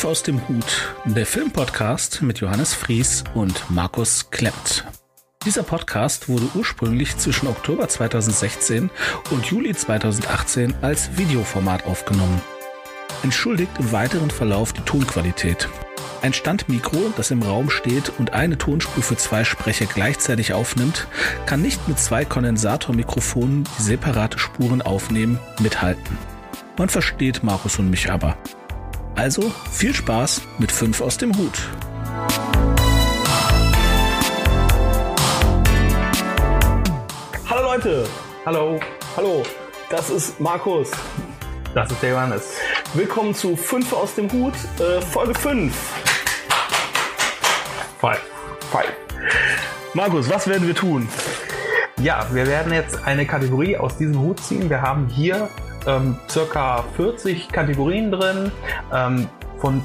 Fünf aus dem Hut, der Filmpodcast mit Johannes Fries und Markus Klemmt. Dieser Podcast wurde ursprünglich zwischen Oktober 2016 und Juli 2018 als Videoformat aufgenommen. Entschuldigt im weiteren Verlauf die Tonqualität. Ein Standmikro, das im Raum steht und eine Tonspur für zwei Sprecher gleichzeitig aufnimmt, kann nicht mit zwei Kondensatormikrofonen, die separate Spuren aufnehmen, mithalten. Man versteht Markus und mich aber. Also viel Spaß mit 5 aus dem Hut. Hallo Leute, hallo, hallo, das ist Markus. Das ist der Johannes. Willkommen zu 5 aus dem Hut, äh, Folge 5. Five. Five. Markus, was werden wir tun? Ja, wir werden jetzt eine Kategorie aus diesem Hut ziehen. Wir haben hier ähm, circa 40 Kategorien drin. Ähm, von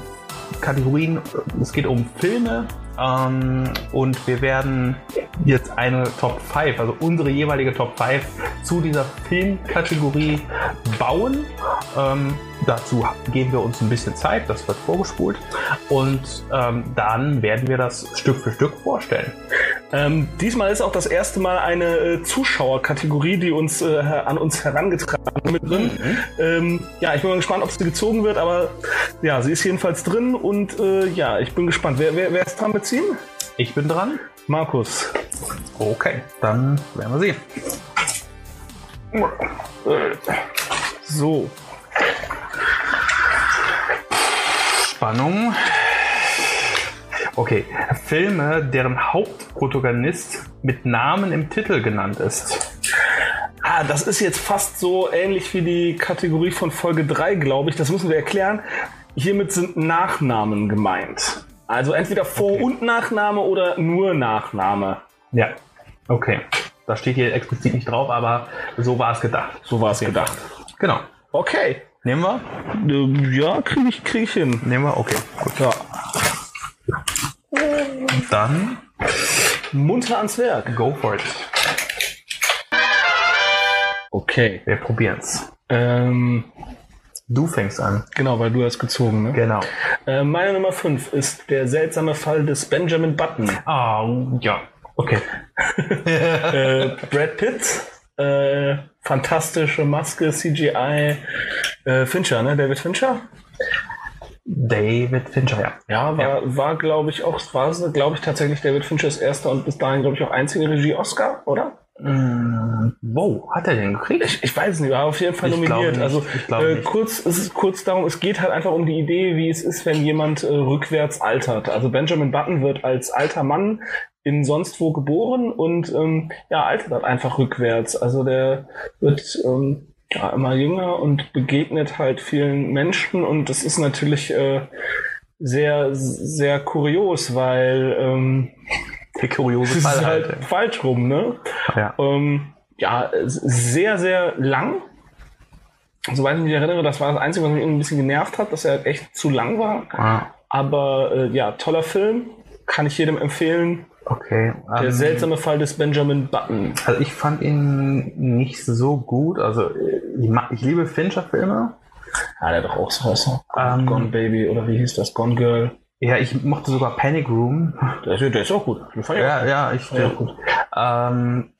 Kategorien, es geht um Filme ähm, und wir werden jetzt eine Top 5, also unsere jeweilige Top 5 zu dieser Filmkategorie bauen. Ähm, dazu geben wir uns ein bisschen Zeit, das wird vorgespult und ähm, dann werden wir das Stück für Stück vorstellen. Ähm, diesmal ist auch das erste Mal eine äh, Zuschauerkategorie, die uns äh, an uns herangetragen mit drin. Mhm. Ähm, ja, ich bin mal gespannt, ob sie gezogen wird, aber ja, sie ist jedenfalls drin und äh, ja, ich bin gespannt. Wer, wer, wer ist dran mit ziehen? Ich bin dran. Markus. Okay, dann werden wir sehen. So. Spannung. Okay, Filme, deren Hauptprotagonist mit Namen im Titel genannt ist. Ah, das ist jetzt fast so ähnlich wie die Kategorie von Folge 3, glaube ich. Das müssen wir erklären. Hiermit sind Nachnamen gemeint. Also entweder Vor- Okay. und Nachname oder nur Nachname. Ja, okay. Das steht hier explizit nicht drauf, aber so war es gedacht. So war es gedacht. Genau. Okay. Nehmen wir? Äh, Ja, kriege ich, krieg ich hin. Nehmen wir? Okay, gut. Ja. Dann Munter ans Werk. go for it. Okay. Wir probieren's. Ähm, Du fängst an. genau, weil du hast gezogen, ne? Genau. Äh, meine Nummer 5 ist der seltsame Fall des Benjamin Button. Ah, ja. Okay. äh, Brad Pitt, äh, fantastische Maske, CGI, äh, Fincher, ne? David Fincher? David Fincher, ja. Ja, war, Ja. war glaube ich auch, war glaube ich tatsächlich David Finchers erster und bis dahin glaube ich auch einzige Regie-Oscar, oder? Mm, wow, hat er den gekriegt? Ich, ich weiß es nicht, war auf jeden Fall Ich nominiert. Also äh, kurz, es ist kurz darum, es geht halt einfach um die Idee, wie es ist, wenn jemand äh, rückwärts altert. Also Benjamin Button wird als alter Mann in sonst wo geboren und ähm, ja, altert halt einfach rückwärts. Also der wird ähm, ja, immer jünger und begegnet halt vielen Menschen und das ist natürlich äh, sehr, sehr kurios, weil ähm, Der kuriose Fall ist halt. halt falsch rum, ne? Ja. Ähm, ja, sehr, sehr lang. Soweit ich mich erinnere, das war das Einzige, was mich ein bisschen genervt hat, dass er halt echt zu lang war. Ah, Aber äh, ja, toller Film. Kann ich jedem empfehlen. Okay. Der Ähm, seltsame Fall des Benjamin Button. Also ich fand ihn nicht so gut. Also äh, ich, mag, ich liebe Fincher-Filme. Ja, der hat doch auch so heißt er. Ähm, Gone Baby oder wie hieß das? Gone Girl. Ja, ich mochte sogar Panic Room. Der ist, der ist auch gut. Ich auch Ja, ja, ich, Ja, gut. ähm,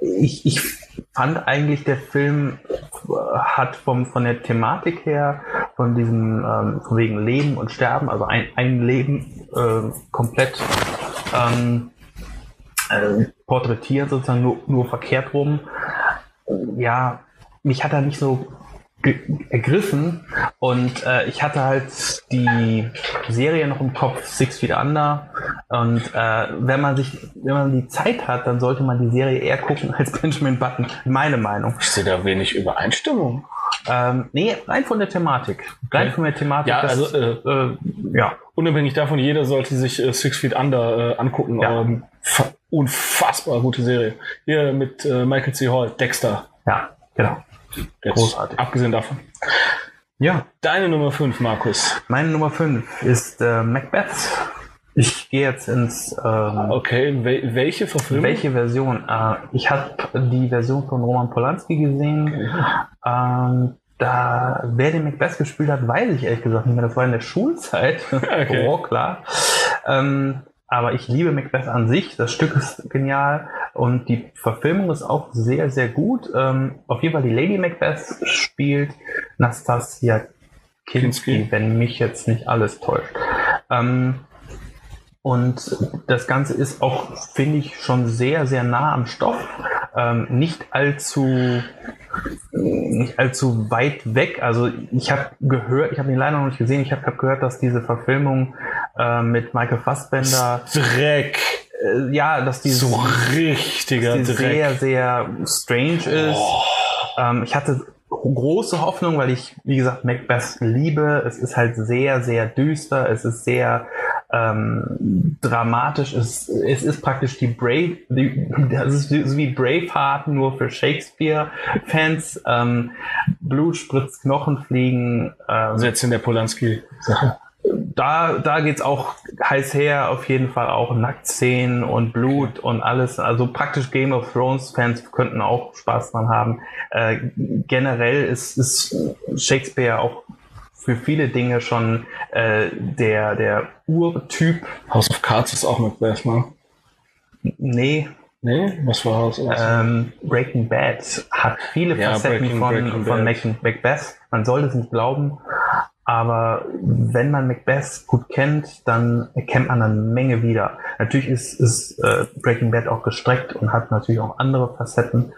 ich, ich fand eigentlich, der Film hat vom, von der Thematik her, von diesem, ähm, von wegen Leben und Sterben, also ein, ein Leben äh, komplett ähm, äh, porträtiert, sozusagen nur, nur verkehrt rum. Ja, mich hat er nicht so ergriffen und äh, ich hatte halt die Serie noch im Kopf Six Feet Under und äh, wenn man sich wenn man die Zeit hat, dann sollte man die Serie eher gucken als Benjamin Button, meine Meinung. Ich sehe da wenig Übereinstimmung. Ähm, nee, rein von der Thematik, rein Okay. von der Thematik. Ja, also, äh, äh, ja, Unabhängig davon, jeder sollte sich äh, Six Feet Under äh, angucken. Ja. Ähm, fa- unfassbar gute Serie. Hier mit äh, Michael C. Hall, Dexter. ja, genau. Jetzt, Großartig. Abgesehen davon. Ja, Deine Nummer 5, Markus. meine Nummer 5 ist äh, Macbeth. Ich gehe jetzt ins ähm, Okay, wel welche Verfilmung? Welche Version? Äh, ich habe die Version von Roman Polanski gesehen. Ähm, da, wer den Macbeth gespielt hat, weiß ich ehrlich gesagt nicht mehr. Das war in der Schulzeit. Okay. oh, klar. Ähm, aber ich liebe Macbeth an sich. Das Stück ist genial und die Verfilmung ist auch sehr, sehr gut. Ähm, auf jeden Fall die Lady Macbeth spielt Nastasia Kinski, Kinski. wenn mich jetzt nicht alles täuscht. Ähm, und das Ganze ist auch, finde ich, schon sehr, sehr nah am Stoff. Ähm, nicht allzu nicht allzu weit weg. Also ich habe gehört, ich habe ihn leider noch nicht gesehen, ich habe hab gehört, dass diese Verfilmung äh, mit Michael Fassbender, Dreck. äh, ja, dass die, So richtiger die Dreck. sehr, sehr strange ist. Ähm, ich hatte große Hoffnung, weil ich, wie gesagt, Macbeth liebe. Es ist halt sehr, sehr düster. Es ist sehr ähm, dramatisch. Es, es ist praktisch die Brave, die, das ist so wie Braveheart nur für Shakespeare-Fans. Ähm, Blut spritzt, Knochen fliegen. Ähm, Also jetzt in der Polanski. da, da geht's auch heiß her, auf jeden Fall auch Nacktszenen und Blut und alles. Also praktisch Game of Thrones Fans könnten auch Spaß dran haben. Äh, generell ist, ist Shakespeare auch für viele Dinge schon äh, der, der Urtyp. House of Cards ist auch Macbeth, ne? Nee, Nee, was war House of ähm, Breaking Bad hat viele Ja, Facetten Breaking- von, Breaking von Bad. Macbeth. Man sollte es nicht glauben, aber wenn man Macbeth gut kennt, dann erkennt man eine Menge wieder. Natürlich ist, ist äh, Breaking Bad auch gestreckt und hat natürlich auch andere Facetten,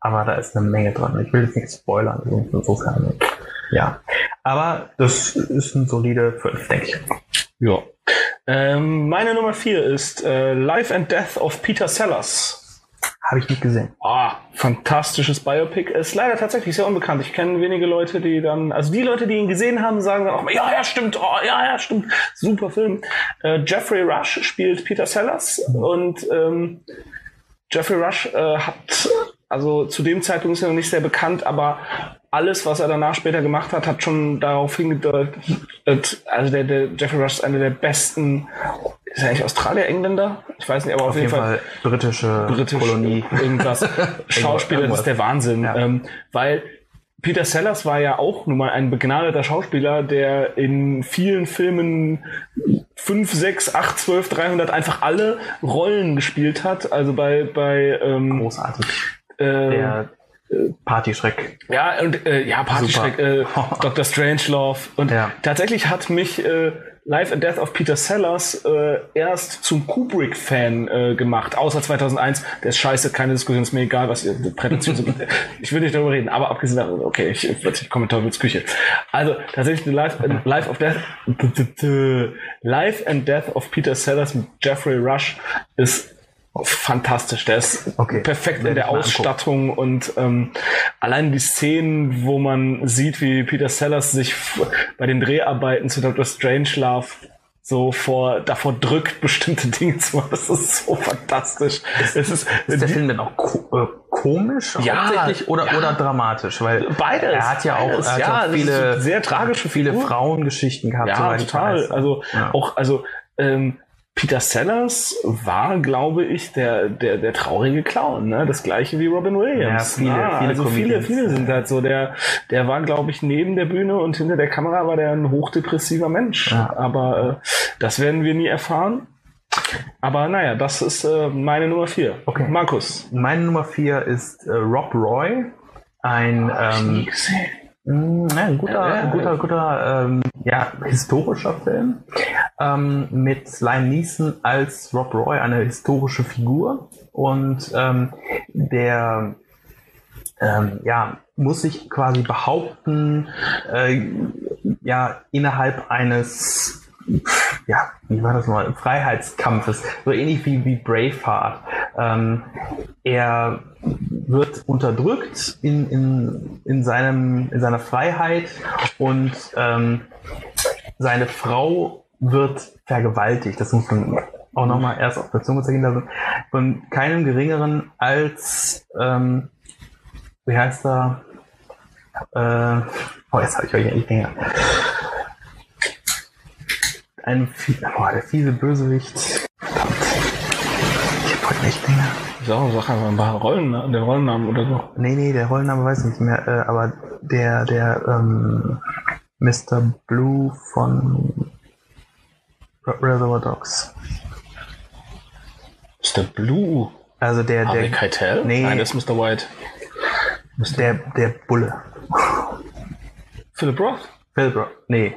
aber da ist eine Menge dran. Ich will jetzt nicht spoilern, insofern. Ja, aber das ist ein solide 5, denke ich. Ja. Ähm, meine Nummer vier ist äh, Life and Death of Peter Sellers. Habe ich nicht gesehen. Ah, fantastisches Biopic. Ist leider tatsächlich sehr unbekannt. Ich kenne wenige Leute, die dann, also die Leute, die ihn gesehen haben, sagen dann auch mal, ja, ja, stimmt, oh, ja, ja, stimmt. Super Film. Äh, Jeffrey Rush spielt Peter Sellers und ähm, Jeffrey Rush äh, hat, also zu dem Zeitpunkt ist er noch nicht sehr bekannt, aber alles, was er danach später gemacht hat, hat schon darauf hingedeutet, also der, der Jeffrey Rush ist einer der besten, ist er eigentlich Australier, Engländer? Ich weiß nicht, aber auf, Auf jeden Fall britische, britische Kolonie. irgendwas. Schauspieler, das ist der Wahnsinn. Ja. Ähm, weil Peter Sellers war ja auch nun mal ein begnadeter Schauspieler, der in vielen Filmen 5, 6, 8, 12, 300 einfach alle Rollen gespielt hat. Also bei, bei ähm, Großartig. Äh, Der äh, Partyschreck. ja, und äh, ja, Partyschreck, äh, Dr. Strangelove. Und Ja. tatsächlich hat mich äh, Life and Death of Peter Sellers äh, erst zum Kubrick-Fan äh, gemacht, außer 2001. Der ist scheiße, keine Diskussion, ist mir egal, was ihr prätentiöse... ich will nicht darüber reden, aber abgesehen davon, okay, ich, ich komme in Teufels Küche. Also, tatsächlich Life, äh, Life of Death... Life and Death of Peter Sellers mit Jeffrey Rush ist fantastisch. Der ist Okay. perfekt in der Ausstattung und ähm, allein die Szenen, wo man sieht, wie Peter Sellers sich bei den Dreharbeiten zu Dr. Strangelove so vor davor drückt, bestimmte Dinge zu machen. Das ist so fantastisch. Es ist, Ist der die- Film denn auch ko äh, komisch Ja, hauptsächlich oder, ja. oder dramatisch? Weil Beides, er hat ja auch, beides, er hat ja, auch ist viele, sehr tragische viele. Frauengeschichten gehabt. Ja, total. Also Ja. auch, also ähm, Peter Sellers war, glaube ich, der, der, der traurige Clown, ne? Das gleiche wie Robin Williams. Ja, viele, ne? viele also viele, Comedians. viele sind halt so. Der, der war, glaube ich, neben der Bühne und hinter der Kamera war der ein hochdepressiver Mensch. Ja. Aber äh, das werden wir nie erfahren. Aber naja, das ist äh, meine Nummer vier. Okay. Markus. Meine Nummer vier ist äh, Rob Roy, ein ähm, gesehen. Mm, Ja, ein guter, Ja, ja. guter, guter ähm, ja, historischer Film ähm, mit Lime Neeson als Rob Roy, eine historische Figur und ähm, der ähm, ja, muss sich quasi behaupten, äh, ja, innerhalb eines ja, wie war das mal, Freiheitskampfes, so ähnlich wie, wie Braveheart. Ähm, er wird unterdrückt in, in, in, seinem, in seiner Freiheit und ähm, seine Frau wird vergewaltigt. Das muss man auch nochmal erst auf der Zunge zergehen lassen. Von keinem geringeren als, ähm, wie heißt er? Äh, oh, jetzt habe ich euch nicht länger. Ein, boah, der fiese Bösewicht. Verdammt. Ich hab Flechtinger. So, sag einfach ein paar Rollen, den Rollennamen oder so. Nee, nee, der Rollenname weiß ich nicht mehr, äh, aber der, der, ähm, Mr. Blue von Reservoir Dogs. Mr. Blue. Also der, Harvey der, Keitel? Nee. Nein, das ist Mr. White. der, der Bulle. Philip Roth? Phil Roth. Nee.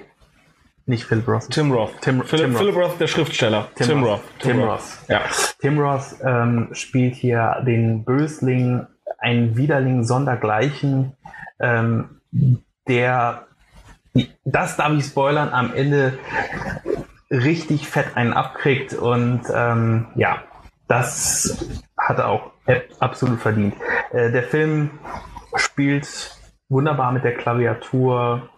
Nicht Phil Roth. Tim Roth. Tim- Philip, Tim Roth. Philip Roth, der Schriftsteller. Tim, Roth. Tim Roth. Ja. Tim Roth ähm, spielt hier den Bösling, einen Widerling sondergleichen, ähm, der, das darf ich spoilern, am Ende richtig fett einen abkriegt und ähm, ja, das hat er auch ab- absolut verdient. Äh, der Film spielt wunderbar mit der Klaviatur,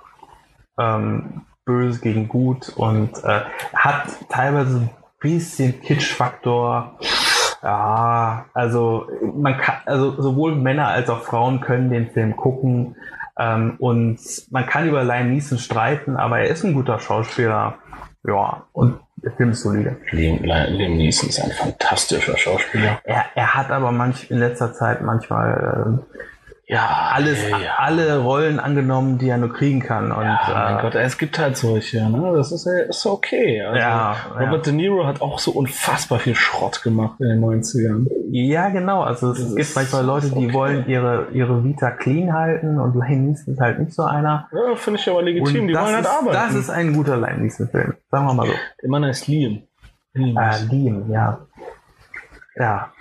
ähm, böse gegen gut und äh, hat teilweise ein bisschen Kitschfaktor. Ja, also man kann, also sowohl Männer als auch Frauen können den Film gucken ähm, und man kann über Liam Neeson streiten, aber er ist ein guter Schauspieler. Ja, und der Film ist solide. Liam, Liam Neeson ist ein fantastischer Schauspieler. Er, er hat aber manch in letzter Zeit manchmal äh, Ja, alles, ja, ja. alle Rollen angenommen, die er nur kriegen kann. Und Ja, mein äh, Gott, es gibt halt solche, ne? Das ist, ja- ist okay. Also, Ja, Robert De Niro hat auch so unfassbar viel Schrott gemacht in den 90ern. Ja, genau. Also es Das gibt manchmal Leute, die okay. wollen ihre, ihre Vita clean halten und Liam Neeson ist halt nicht so einer. Ja, finde ich aber legitim. Und Die wollen halt ist, arbeiten. das ist ein guter Liam Neeson-Film. Sagen wir mal so. Der Mann heißt Liam. Liam. Äh, Liam, ja. Ja,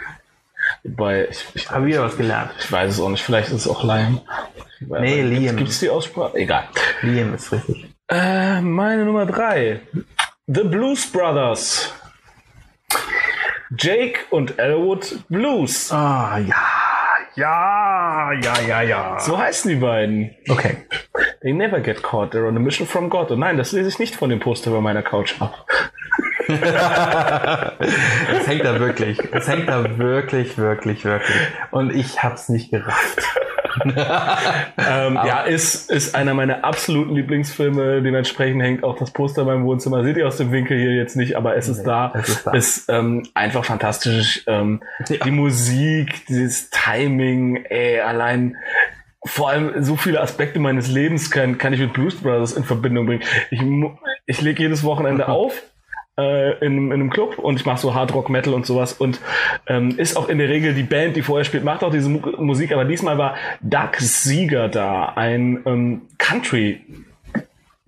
Wobei, ich, ich, habe wieder was gelernt. ich weiß es auch nicht. Vielleicht ist es auch Liam. Nee, Liam. Gibt es die Aussprache? Egal. Liam ist richtig. Äh, meine Nummer drei. The Blues Brothers. Jake und Elwood Blues. Ah, ja. Ja, ja, ja, ja. So heißen die beiden. Okay. They never get caught. They're on a mission from God. Und nein, das lese ich nicht von dem Poster bei meiner Couch ab. Es hängt da wirklich. Es hängt da wirklich, wirklich, wirklich. Und ich hab's nicht gerafft. Ähm, ja, ist, ist einer meiner absoluten Lieblingsfilme. Dementsprechend hängt auch das Poster beim Wohnzimmer. Seht ihr aus dem Winkel hier jetzt nicht, aber es ist da. es ist da. Ist ähm, einfach fantastisch. Ähm, Die Musik, dieses Timing, ey, allein vor allem so viele Aspekte meines Lebens kann, kann ich mit Blues Brothers in Verbindung bringen. Ich, ich lege jedes Wochenende auf äh, in, in einem Club und ich mache so Hard Rock Metal und sowas und ähm, ist auch in der Regel die Band, die vorher spielt, macht auch diese Mu Musik, aber diesmal war Doug Sieger da, ein ähm, Country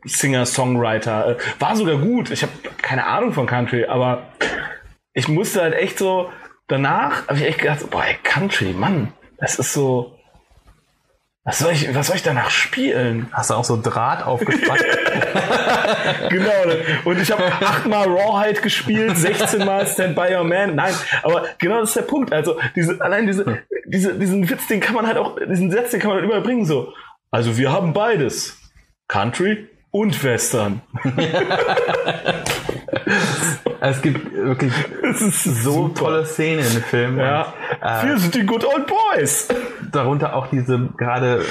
Singer-Songwriter. Äh, war sogar gut. Ich habe keine Ahnung von Country, aber ich musste halt echt so, danach habe ich echt gedacht, boah, ey, Country, Mann, das ist so, was soll ich, was soll ich danach spielen? Hast du auch so Draht aufgespannt? Genau. ne? Und ich habe achtmal Rawhide gespielt, 16 Mal Stand By Your Man. Nein, aber genau das ist der Punkt. Also diese, allein diese, diese, diesen Witz, den kann man halt auch, diesen Satz, den kann man halt immer bringen. So, also wir haben beides, Country und Western. es gibt wirklich Das so super. tolle Szenen im Film. Ja, Und, wir sind die Good Old Boys. darunter auch diese gerade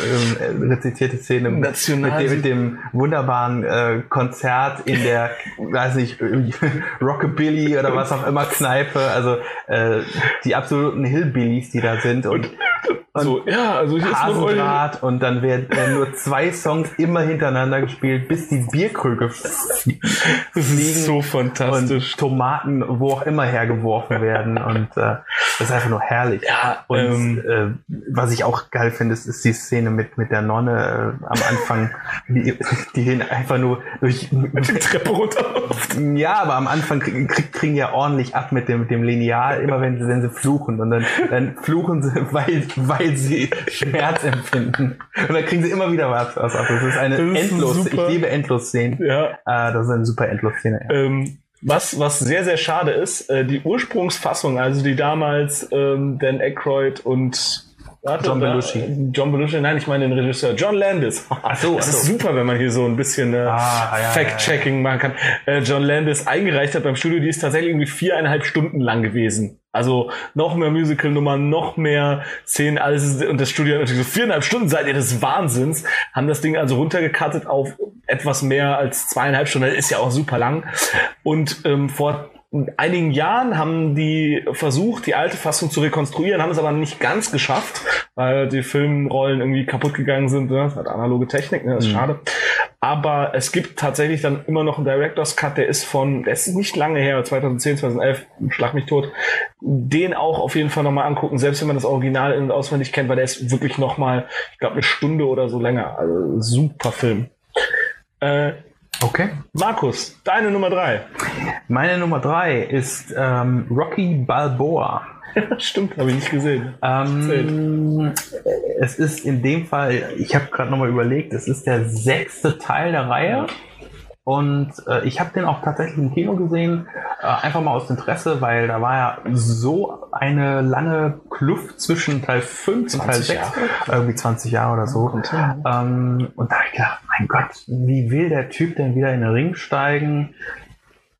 ähm, rezitierte Szene mit, National- dem, mit dem wunderbaren äh, Konzert in der, weiß nicht, Rockabilly oder was auch immer Kneipe, also äh, die absoluten Hillbillies, die da sind und, So, ja, also Hasendraht und dann werden äh, nur zwei Songs immer hintereinander gespielt, bis die Bierkrüge das fliegen ist so und fantastisch. Tomaten wo auch immer hergeworfen werden und äh, das ist einfach nur herrlich. Ja, Und ähm, äh, was ich auch geil finde, ist, ist die Szene mit, mit der Nonne äh, am Anfang, die, die hin einfach nur durch. die Treppe runter. Ja, aber am Anfang kriegen, krieg, kriegen ja ordentlich ab mit dem, mit dem Lineal, immer wenn sie, wenn sie fluchen. Und dann, dann fluchen sie, weil, weil sie Schmerz empfinden. Und dann kriegen sie immer wieder was, was ab. Das ist eine Das ist endlos. super. Ich liebe Endlos-Szenen. Ja, Äh, das ist eine super Endlos-Szene. Ja. Ähm, was, was sehr, sehr schade ist, äh, die Ursprungsfassung, also die damals ähm, Dan Aykroyd und warte, John da- Belushi. John Belushi, nein, ich meine den Regisseur John Landis. Ach so, das ach ist super, wenn man hier so ein bisschen äh, Ah, ja, Fact-Checking machen kann. Äh, John Landis eingereicht hat beim Studio, die ist tatsächlich irgendwie viereinhalb Stunden lang gewesen. Also noch mehr Musical-Nummern, noch mehr Szenen, alles ist, und das Studio hat natürlich so viereinhalb Stunden seid ihr des Wahnsinns, haben das Ding also runtergekattet auf etwas mehr als zweieinhalb Stunden, ist ja auch super lang. Und ähm, vor einigen Jahren haben die versucht, die alte Fassung zu rekonstruieren, haben es aber nicht ganz geschafft, weil die Filmrollen irgendwie kaputt gegangen sind. Ne? Das hat analoge Technik, ne? das ist mhm. schade. Aber es gibt tatsächlich dann immer noch einen Director's Cut, der ist von, der ist nicht lange her, 2010, 2011, schlag mich tot. Den auch auf jeden Fall nochmal angucken, selbst wenn man das Original in- und auswendig kennt, weil der ist wirklich nochmal, ich glaube, eine Stunde oder so länger. Also super Film. Äh, Okay. Markus, deine Nummer drei. Meine Nummer drei ist ähm, Rocky Balboa. Stimmt, habe ich nicht gesehen. Ähm, es ist in dem Fall, ich habe gerade nochmal überlegt, es ist der sechste Teil der Reihe. Und äh, ich habe den auch tatsächlich im Kino gesehen, äh, einfach mal aus Interesse, weil da war ja so eine lange Kluft zwischen Teil 5 und Teil 6, Jahre. irgendwie 20 Jahre oder so. Ähm, und da habe ich gedacht, mein Gott, wie will der Typ denn wieder in den Ring steigen?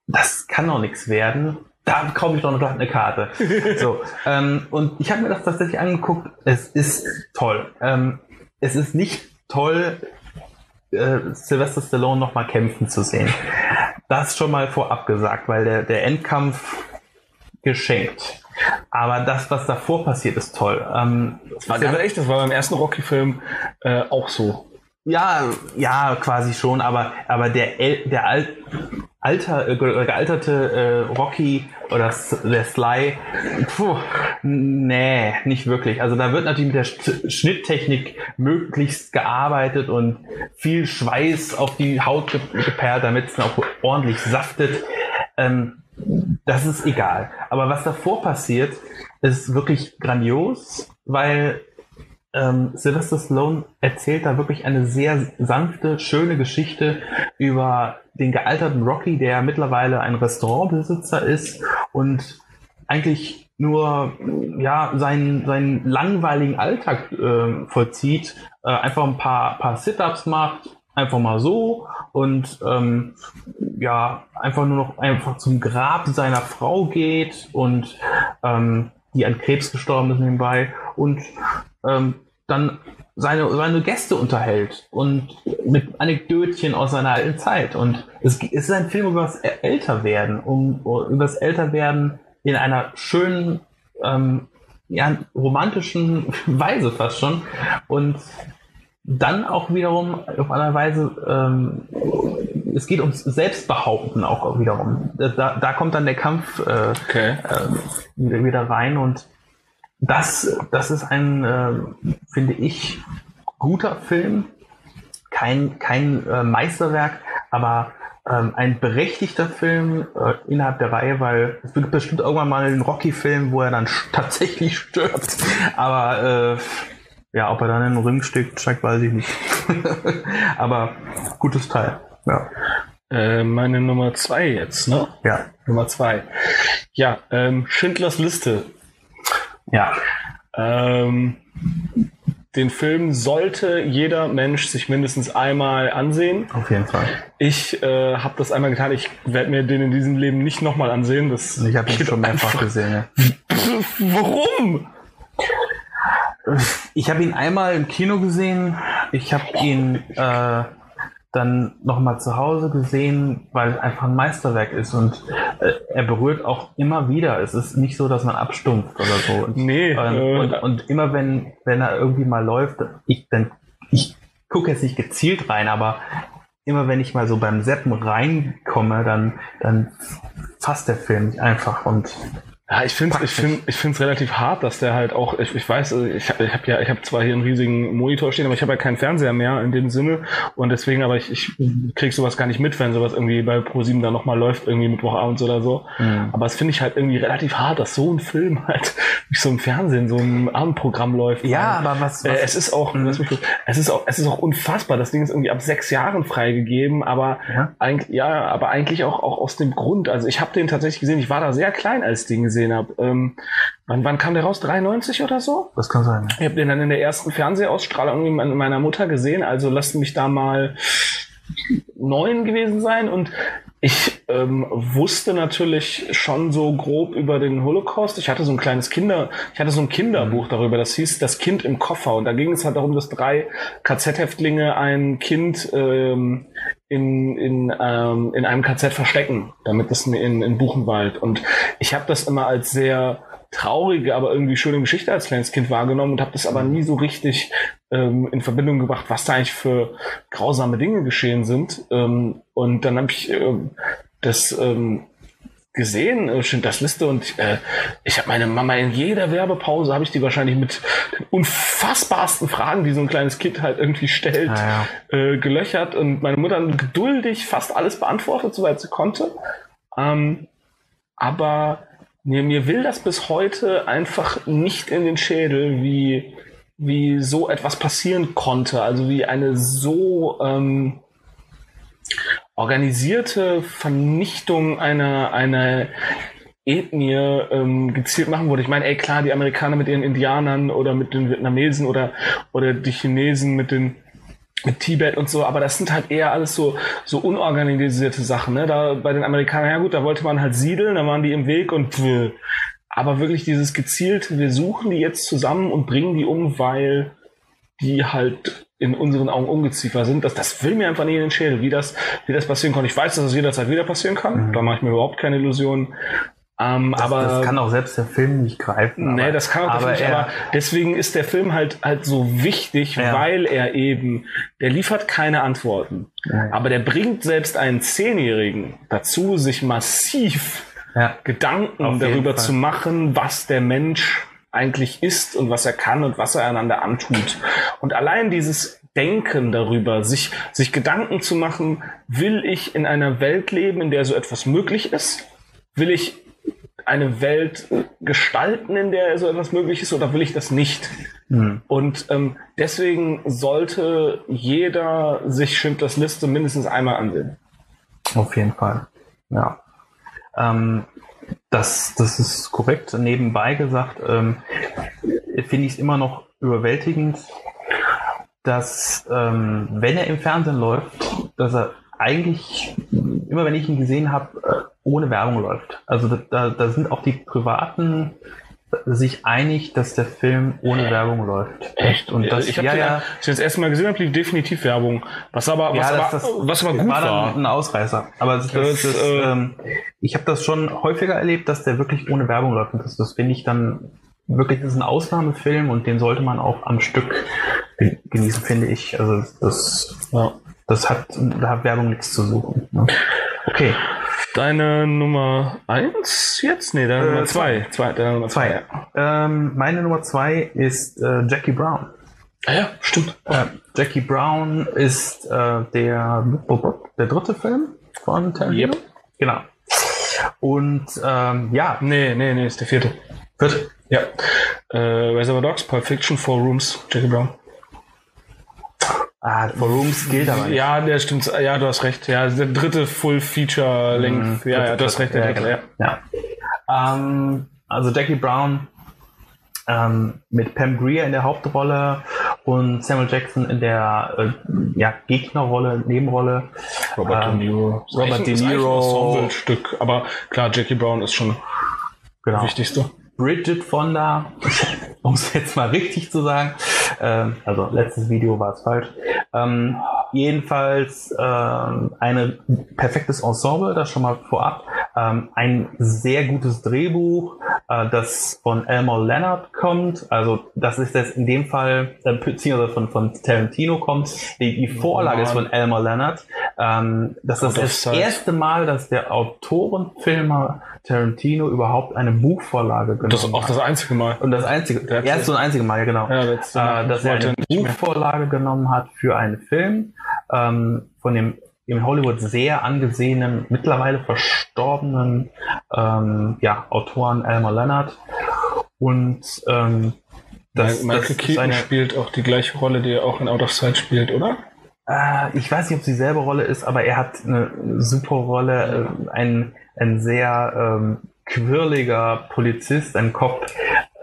Das kann doch nichts werden. Da kaufe ich doch noch eine Karte. so, ähm, und ich habe mir das tatsächlich angeguckt. Es ist toll. Ähm, es ist nicht toll, äh, Sylvester Stallone nochmal kämpfen zu sehen. Das schon mal vorab gesagt, weil der, der Endkampf geschenkt. Aber das, was davor passiert, ist toll. Ähm, das war ganz echt, das war beim ersten Rocky-Film äh, auch so. Ja, ja, quasi schon, aber, aber der, der Al alter, äh, gealterte äh, Rocky oder der Sly, puh, nee, nicht wirklich. Also da wird natürlich mit der Schnitttechnik möglichst gearbeitet und viel Schweiß auf die Haut geperlt, damit es auch ordentlich saftet. Ähm, das ist egal. Aber was davor passiert, ist wirklich grandios, weil ähm, Sylvester Stallone erzählt da wirklich eine sehr sanfte, schöne Geschichte über den gealterten Rocky, der mittlerweile ein Restaurantbesitzer ist und eigentlich nur ja seinen, seinen langweiligen Alltag äh, vollzieht, äh, einfach ein paar, paar Sit-ups macht, einfach mal so und ähm, ja einfach nur noch einfach zum Grab seiner Frau geht und ähm, die an Krebs gestorben ist nebenbei und ähm, dann seine, seine Gäste unterhält und mit Anekdötchen aus seiner alten Zeit. Und es, es ist ein Film über das Älterwerden, um, über das Älterwerden in einer schönen, ähm, ja, romantischen Weise fast schon. Und dann auch wiederum auf einer Weise, ähm, es geht ums Selbstbehaupten auch wiederum. Da, da kommt dann der Kampf äh, okay. äh, wieder rein und das, das ist ein, äh, finde ich, guter Film. Kein, kein äh, Meisterwerk, aber ähm, ein berechtigter Film äh, innerhalb der Reihe, weil es wird bestimmt irgendwann mal einen Rocky-Film, wo er dann tatsächlich stirbt. Aber äh, ja, ob er dann in den Ring steckt, steigt, weiß ich nicht. aber gutes Teil. Ja. Äh, meine Nummer zwei jetzt, ne? Ja. Nummer zwei. Ja, ähm, Schindlers Liste ja. Ähm, den Film sollte jeder Mensch sich mindestens einmal ansehen. Auf jeden Fall. Ich äh, habe das einmal getan. Ich werde mir den in diesem Leben nicht nochmal ansehen. Das ich habe ihn schon mehrfach gesehen. Ja. Warum? Ich habe ihn einmal im Kino gesehen. Ich habe ihn äh, dann nochmal zu Hause gesehen, weil es einfach ein Meisterwerk ist und äh, er berührt auch immer wieder. Es ist nicht so, dass man abstumpft oder so. Und, nee. Ähm, äh, und, und, immer wenn, wenn er irgendwie mal läuft, ich dann, ich gucke jetzt nicht gezielt rein, aber immer wenn ich mal so beim Seppen reinkomme, dann, dann fasst der Film mich einfach und ja, ich finde es ich find, ich find's relativ hart, dass der halt auch, ich, ich weiß, ich, ich habe ja, ich habe zwar hier einen riesigen Monitor stehen, aber ich habe ja keinen Fernseher mehr in dem Sinne und deswegen, aber ich, ich krieg sowas gar nicht mit, wenn sowas irgendwie bei Pro7 da nochmal läuft, irgendwie Mittwochabends oder so. Mhm. Aber es finde ich halt irgendwie relativ hart, dass so ein Film halt wie so im Fernsehen, so ein Abendprogramm läuft. Ja, aber was, was äh, es ist auch, mhm. mich, es ist auch, es ist auch unfassbar. Das Ding ist irgendwie ab sechs Jahren freigegeben, aber ja, eigentlich, ja aber eigentlich auch, auch aus dem Grund. Also ich habe den tatsächlich gesehen, ich war da sehr klein als Ding gesehen gesehen habe. Ähm, wann, wann kam der raus? 93 oder so? Das kann sein. Ich habe den dann in der ersten Fernsehausstrahlung irgendwie meiner Mutter gesehen. Also lasst mich da mal neun gewesen sein und ich ähm, wusste natürlich schon so grob über den Holocaust. Ich hatte so ein kleines Kinder, ich hatte so ein Kinderbuch darüber, das hieß Das Kind im Koffer. Und da ging es halt darum, dass drei KZ-Häftlinge ein Kind ähm, in, in, ähm, in einem KZ verstecken, damit es in, in Buchenwald. Und ich habe das immer als sehr traurige, aber irgendwie schöne Geschichte als kleines Kind wahrgenommen und habe das aber nie so richtig ähm, in Verbindung gebracht, was da eigentlich für grausame Dinge geschehen sind. Ähm, und dann habe ich ähm, das ähm, gesehen, äh, das Liste und äh, ich habe meine Mama in jeder Werbepause habe ich die wahrscheinlich mit den unfassbarsten Fragen, die so ein kleines Kind halt irgendwie stellt, ah, ja. äh, gelöchert und meine Mutter geduldig fast alles beantwortet, soweit sie konnte. Ähm, aber mir, mir will das bis heute einfach nicht in den Schädel, wie wie so etwas passieren konnte. Also wie eine so ähm, organisierte Vernichtung einer, einer Ethnie ähm, gezielt machen wurde. Ich meine, ey klar, die Amerikaner mit ihren Indianern oder mit den Vietnamesen oder, oder die Chinesen mit den mit Tibet und so, aber das sind halt eher alles so, so unorganisierte Sachen. Ne? Da bei den Amerikanern, ja gut, da wollte man halt siedeln, da waren die im Weg und pff, aber wirklich dieses gezielte, wir suchen die jetzt zusammen und bringen die um, weil die halt in unseren Augen ungeziefer sind. Das, das will mir einfach nicht in den Schädel, wie das, wie das passieren kann. Ich weiß, dass es jederzeit wieder passieren kann. Mhm. Da mache ich mir überhaupt keine Illusionen. Ähm, das, aber das kann auch selbst der Film nicht greifen. Nee, das kann auch aber, nicht, aber deswegen ist der Film halt halt so wichtig, ja. weil er eben, der liefert keine Antworten. Ja. Aber der bringt selbst einen Zehnjährigen dazu, sich massiv ja. Gedanken darüber zu machen, was der Mensch eigentlich ist und was er kann und was er einander antut. Und allein dieses Denken darüber, sich, sich Gedanken zu machen, will ich in einer Welt leben, in der so etwas möglich ist? Will ich eine Welt gestalten, in der so etwas möglich ist, oder will ich das nicht? Mhm. Und ähm, deswegen sollte jeder sich Schindlers Liste mindestens einmal ansehen. Auf jeden Fall. Ja. Ähm, das, das ist korrekt. Nebenbei gesagt, ähm, finde ich es immer noch überwältigend, dass ähm, wenn er im Fernsehen läuft, dass er eigentlich immer wenn ich ihn gesehen habe, äh, ohne Werbung läuft. Also da, da sind auch die privaten sich einig, dass der Film ohne Werbung läuft. Echt? Und das, ich habe ja, ja, ich das erste Mal gesehen habe, lief definitiv Werbung. Was aber, was, ja, aber, das, was aber gut war. war. ein Ausreißer. Aber das, das, das, äh, ähm, ich habe das schon häufiger erlebt, dass der wirklich ohne Werbung läuft. Und das, das finde ich dann wirklich, das ist ein Ausnahmefilm und den sollte man auch am Stück genießen, finde ich. Also das, ja. Das hat, da hat Werbung nichts zu suchen. Ne? Okay. Deine Nummer eins jetzt? Nee, deine äh, Nummer zwei. zwei. Deine Nummer zwei. Ähm, meine Nummer zwei ist äh, Jackie Brown. Ah ja, stimmt. Äh, Jackie Brown ist äh, der, der dritte Film von Tarantino. Yep. Genau. Und ähm, ja. Nee, nee, nee, ist der vierte. Vierte? Ja. Äh, Reservoir Dogs, Pulp Fiction, Four Rooms, Jackie Brown. Ah, For Rooms gilt aber nicht. Ja, der stimmt. Ja, du hast recht. Ja, der dritte Full Feature Length. Mhm, ja, ja, du hast recht. Der ja, dritte, ja. ja. Ähm, also Jackie Brown ähm, mit Pam Greer in der Hauptrolle und Samuel Jackson in der äh, ja, Gegnerrolle, Nebenrolle. Robert ähm, De Niro. Robert De Niro. Ein Stück, aber klar, Jackie Brown ist schon genau. das Wichtigste. Bridget Fonda, um es jetzt mal richtig zu sagen, ähm, also letztes Video war es falsch. Ähm, jedenfalls ähm, ein perfektes Ensemble, das schon mal vorab. Ähm, ein sehr gutes Drehbuch, äh, das von Elmore Leonard kommt. Also das ist jetzt in dem Fall, äh, beziehungsweise von, von Tarantino kommt. Die, die Vorlage oh ist von Elmore Leonard. Ähm, das ist das erste Mal, dass der Autorenfilmer Tarantino überhaupt eine Buchvorlage genommen Das ist auch das einzige Mal. Und das einzige, erste und einzige Mal, genau. Ja, das, äh, dass er eine Buchvorlage genommen hat für einen Film ähm, von dem in Hollywood sehr angesehenen, mittlerweile verstorbenen ähm, ja, Autoren Elmer Leonard. Und ähm, das, Michael das Keaton eine, spielt auch die gleiche Rolle, die er auch in Out of Sight spielt, oder? Äh, ich weiß nicht, ob es dieselbe Rolle ist, aber er hat eine super Rolle, äh, ein ein sehr ähm, quirliger Polizist, ein Cop,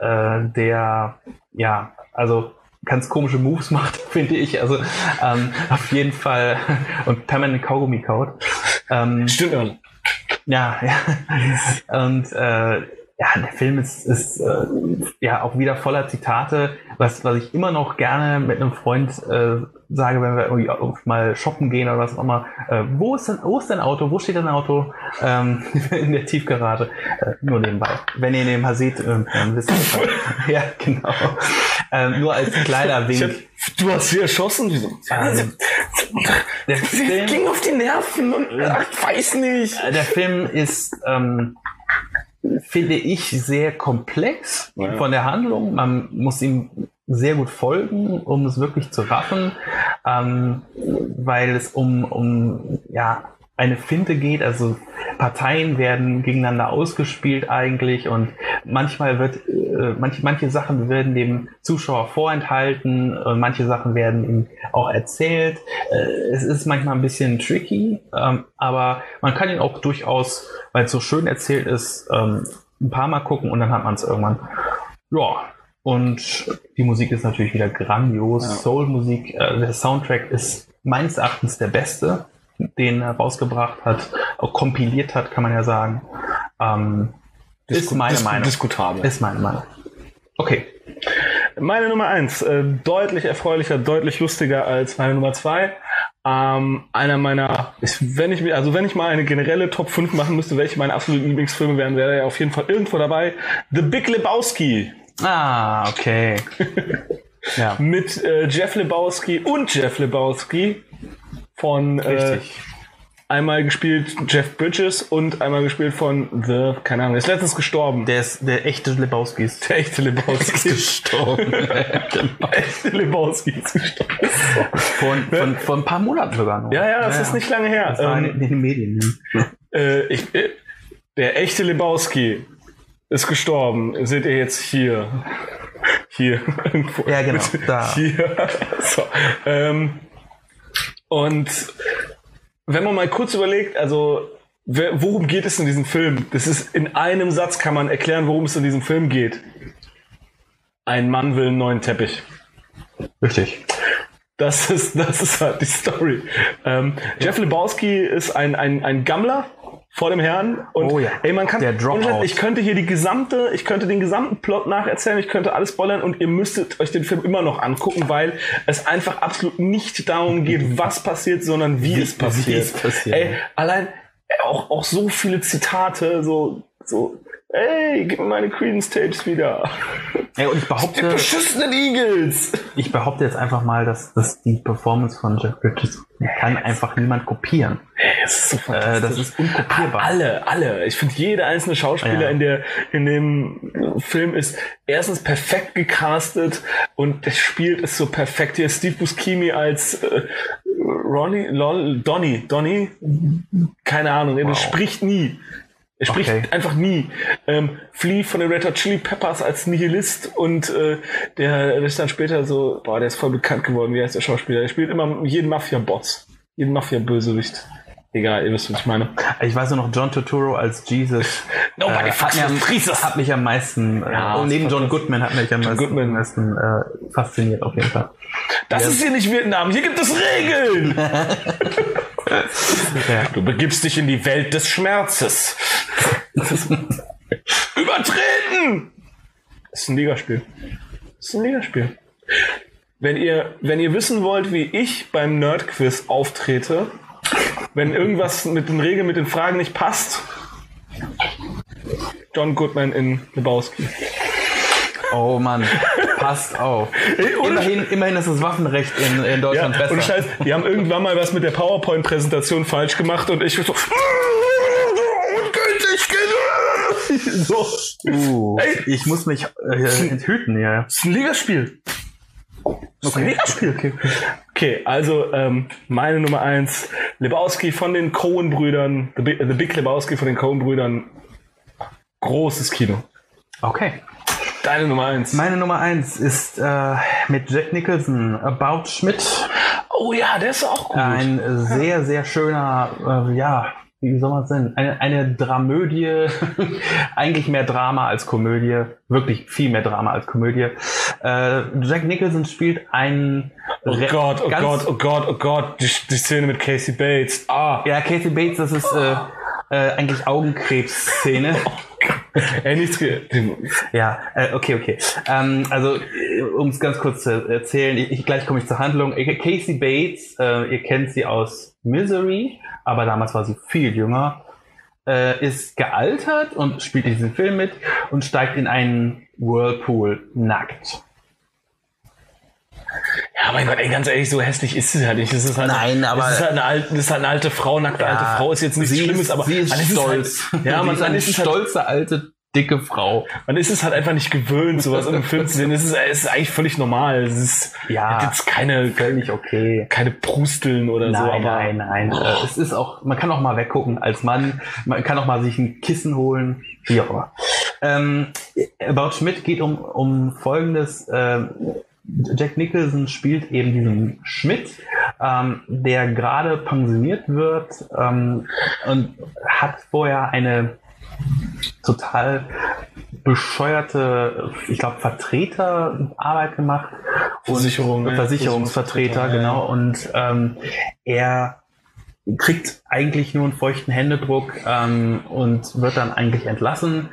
äh, der ja, also ganz komische Moves macht, finde ich. Also ähm, auf jeden Fall und permanent Kaugummi kaut. Ähm, Stimmt, ja, ja. Und äh, ja, der Film ist, ist äh, ja auch wieder voller Zitate, was, was ich immer noch gerne mit einem Freund äh, sage, wenn wir irgendwie auch mal shoppen gehen oder was auch immer. Äh, wo, ist denn, wo ist dein Auto? Wo steht dein Auto? Ähm, in der Tiefgarage. Äh, nur nebenbei. Wenn ihr mal seht, äh, dann wisst ihr. Ja, genau. Ähm, nur als kleiner hab, Wink. du hast sie erschossen. Wieso? Ähm, der, Film, ging auf die Nerven und ach, ich weiß nicht. der Film ist, ähm, finde ich, sehr komplex Ja. von der Handlung. Man muss ihm sehr gut folgen, um es wirklich zu raffen, ähm, weil es um, um ja, eine Finte geht. Also Parteien werden gegeneinander ausgespielt eigentlich und manchmal wird äh, manche, manche Sachen werden dem Zuschauer vorenthalten und manche Sachen werden ihm auch erzählt. Äh, es ist manchmal ein bisschen tricky, ähm, aber man kann ihn auch durchaus, weil es so schön erzählt ist, ähm, ein paar Mal gucken und dann hat man es irgendwann. Ja. Und die Musik ist natürlich wieder grandios. Ja. Soul-Musik, äh, der Soundtrack ist meines Erachtens der beste, den er rausgebracht hat, auch kompiliert hat, kann man ja sagen. Ähm, ist Disku- meine disku- Meinung. Diskutabel. Ist meine Meinung. Okay. Meine Nummer eins, äh, deutlich erfreulicher, deutlich lustiger als meine Nummer zwei. Ähm, einer meiner, ich, wenn ich mir, also wenn ich mal eine generelle Top 5 machen müsste, welche meine absoluten Lieblingsfilme wären, wäre er auf jeden Fall irgendwo dabei. The Big Lebowski Ah, okay. ja, mit äh, Jeff Lebowski und Jeff Lebowski von äh. Einmal gespielt Jeff Bridges und einmal gespielt von The, keine Ahnung, der ist letztens gestorben. Der ist der echte Lebowski ist Der echte Lebowski ist gestorben. Der echte Lebowski ist gestorben. von, von, vor ein paar Monaten sogar noch. Ja, ja, das ist nicht lange her. Das war Ähm, in, in den Medien. Ja. Äh, ich, äh, der echte Lebowski ist gestorben. Seht ihr jetzt hier. Hier. irgendwo. Ja, genau, da. Hier. So. Ähm, und wenn man mal kurz überlegt, also worum geht es in diesem Film? Das ist in einem Satz kann man erklären, worum es in diesem Film geht. Ein Mann will einen neuen Teppich. Richtig. Das ist, das ist halt die Story. Ähm, Jeff Lebowski ist ein, ein, ein Gammler vor dem Herrn und Oh ja. ey, man kann, Der Dropout. ich könnte hier die gesamte, ich könnte den gesamten Plot nacherzählen, ich könnte alles spoilern und ihr müsstet euch den Film immer noch angucken, weil es einfach absolut nicht darum geht, was passiert, sondern wie, es passiert. es passiert. Ey, allein ey, auch, auch so viele Zitate, so, so, ey, gib mir meine Credence Tapes wieder. Ja, und ich behaupte, beschissenen Eagles. ich behaupte jetzt einfach mal, dass, dass die Performance von Jeff Bridges kann einfach niemand kopieren. Das ist so Äh, das ist unkopierbar. Alle, alle. Ich finde, jeder einzelne Schauspieler Ja. in, der, in dem Film ist erstens perfekt gecastet und der spielt es so perfekt. Hier ist Steve Buscemi als äh, Ronnie, Lol, Donny, Donny, keine Ahnung, er Wow. spricht nie. Er spricht Okay. einfach nie. Ähm, Flea von den Red Hot Chili Peppers als Nihilist und äh, der, der ist dann später so, boah, der ist voll bekannt geworden, wie heißt der Schauspieler? Er spielt immer jeden Mafia-Boss, jeden Mafia-Bösewicht. Egal, ihr wisst, was ich meine. Ich weiß nur noch John Turturro als Jesus. Nobody äh, fucks hat, mir, Jesus. hat mich am meisten, Ja, äh, neben John Goodman hat mich am meisten, Goodman. am meisten äh, fasziniert auf jeden Fall. Das Ja. ist hier nicht Vietnam, hier gibt es Regeln. Ja. Du begibst dich in die Welt des Schmerzes. Übertreten! Das ist ein Ligaspiel. Das ist ein Ligaspiel. Wenn ihr, wenn ihr wissen wollt, wie ich beim Nerdquiz auftrete, wenn irgendwas mit den Regeln, mit den Fragen nicht passt, John Goodman in Lebowski. Oh Mann, passt auf. Immerhin, immerhin ist das Waffenrecht in, in Ja, Deutschland besser. und Scheiß, die haben irgendwann mal was mit der PowerPoint-Präsentation falsch gemacht und ich so, so. Uh, Ey. ich muss mich äh, enthüten, ja. Das ist ein Ligaspiel. Ligaspiel. Okay. Okay, also ähm, meine Nummer eins, Lebowski von den Coen-Brüdern, The Big, The Big Lebowski von den Coen-Brüdern. Großes Kino. okay. Deine Nummer eins. Meine Nummer eins ist äh, mit Jack Nicholson, About Schmidt. oh ja, der ist auch gut. Ein sehr, sehr schöner, äh, ja, wie soll man es nennen? Eine, eine Dramödie, eigentlich mehr Drama als Komödie, wirklich viel mehr Drama als Komödie. Äh, Jack Nicholson spielt einen Oh Re- Gott, oh Gott, oh Gott, oh Gott, die, die Szene mit Casey Bates. Ah, Ja, Casey Bates, das ist äh, äh, eigentlich Augenkrebs-Szene. ey, nichts Ja, äh, okay, okay. Ähm, also, um es ganz kurz zu erzählen, ich, ich, gleich komme ich zur Handlung. Äh, Casey Bates, äh, ihr kennt sie aus Misery, aber damals war sie viel jünger, äh, ist gealtert und spielt in diesem Film mit und steigt in einen Whirlpool nackt. Ja, mein Gott, ey, ganz ehrlich, so hässlich ist sie halt nicht. Das ist halt, Nein, aber- Das ist halt eine alte, das ist halt eine alte Frau, nackte alte Frau ist jetzt nichts Schlimmes, ist, aber sie ist stolz. Es halt, ja, man, ist man eine ist es halt, stolze alte dicke Frau. man ist es halt einfach nicht gewöhnt, sowas in einem Film zu sehen. Es ist, es ist eigentlich völlig normal. Es ist Ja. jetzt keine, Völlig okay. keine Prusteln oder so, Nein, aber nein, nein. Äh, Es ist auch, man kann auch mal weggucken als Mann. Man kann auch mal sich ein Kissen holen. Wie auch immer. Ähm, About Schmidt geht um, um folgendes. Ähm, Jack Nicholson spielt eben diesen Schmidt, ähm, der gerade pensioniert wird ähm, und hat vorher eine total bescheuerte, ich glaube, Vertreterarbeit gemacht. Und- Versicherung, ja. Versicherungsvertreter, Versicherungsvertreter, genau. Und ähm, er kriegt eigentlich nur einen feuchten Händedruck ähm, und wird dann eigentlich entlassen.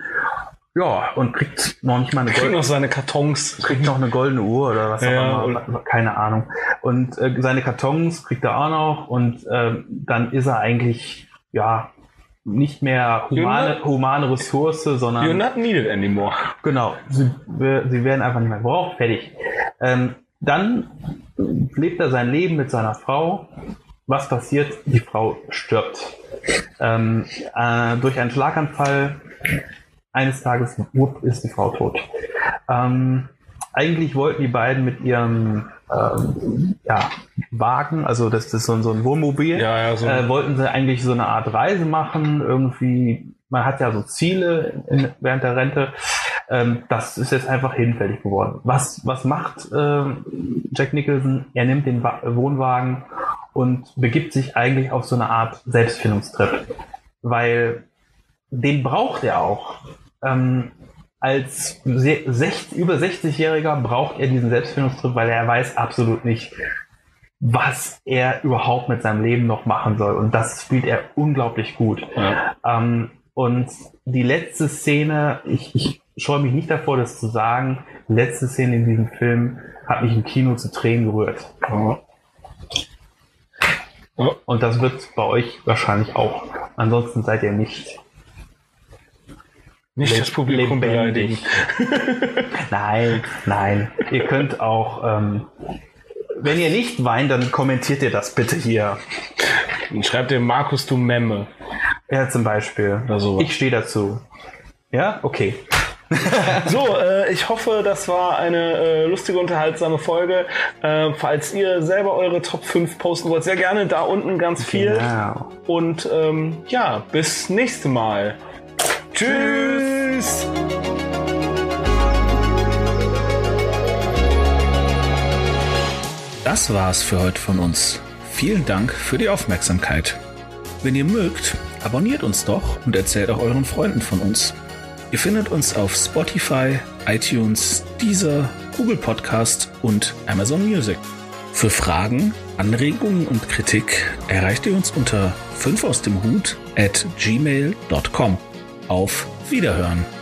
Ja, und kriegt noch nicht mal eine kriegt noch seine Kartons. kriegt noch eine goldene Uhr oder was auch Ja, immer, keine Ahnung. Und äh, seine Kartons kriegt er auch noch und ähm, dann ist er eigentlich ja nicht mehr humane, humane Ressource, You're sondern not needed anymore. genau, sie, sie werden einfach nicht mehr gebraucht, fertig. Ähm, dann lebt er sein Leben mit seiner Frau. Was passiert? Die Frau stirbt. Ähm, äh, durch einen Schlaganfall eines Tages ist die Frau tot. Ähm, eigentlich wollten die beiden mit ihrem ähm, ja, Wagen, also das ist so, so ein Wohnmobil, Ja, ja, so. äh, wollten sie eigentlich so eine Art Reise machen. Irgendwie, man hat ja so Ziele in, während der Rente. Ähm, das ist jetzt einfach hinfällig geworden. Was, was macht ähm, Jack Nicholson? Er nimmt den Wa Wohnwagen und begibt sich eigentlich auf so eine Art Selbstfindungstrip. Weil den braucht er auch. Ähm, als sech- über 60-Jähriger braucht er diesen Selbstfindungstrip, weil er weiß absolut nicht, was er überhaupt mit seinem Leben noch machen soll. Und das spielt er unglaublich gut. Ja. Ähm, und die letzte Szene, ich, ich scheue mich nicht davor, das zu sagen, die letzte Szene in diesem Film hat mich im Kino zu Tränen gerührt. Ja. Ja. Und das wird bei euch wahrscheinlich auch. Ansonsten seid ihr nicht Nicht das Publikum beleidigen. nein, nein. Ihr könnt auch, ähm, wenn ihr nicht weint, dann kommentiert ihr das bitte hier. Und schreibt dem Markus, du Memme. Ja, zum Beispiel. Oder sowas. Ich stehe dazu. Ja, okay. So, äh, ich hoffe, das war eine äh, lustige, unterhaltsame Folge. Äh, falls ihr selber eure Top 5 posten wollt, sehr gerne da unten ganz viel. Genau. Und ähm, ja, bis nächste Mal. Tschüss. Das war's für heute von uns. Vielen Dank für die Aufmerksamkeit. Wenn ihr mögt, abonniert uns doch und erzählt auch euren Freunden von uns. Ihr findet uns auf Spotify, iTunes, Deezer, Google Podcast und Amazon Music. Für Fragen, Anregungen und Kritik erreicht ihr uns unter 5 aus dem Hut at gmail.com. Auf Wiederhören.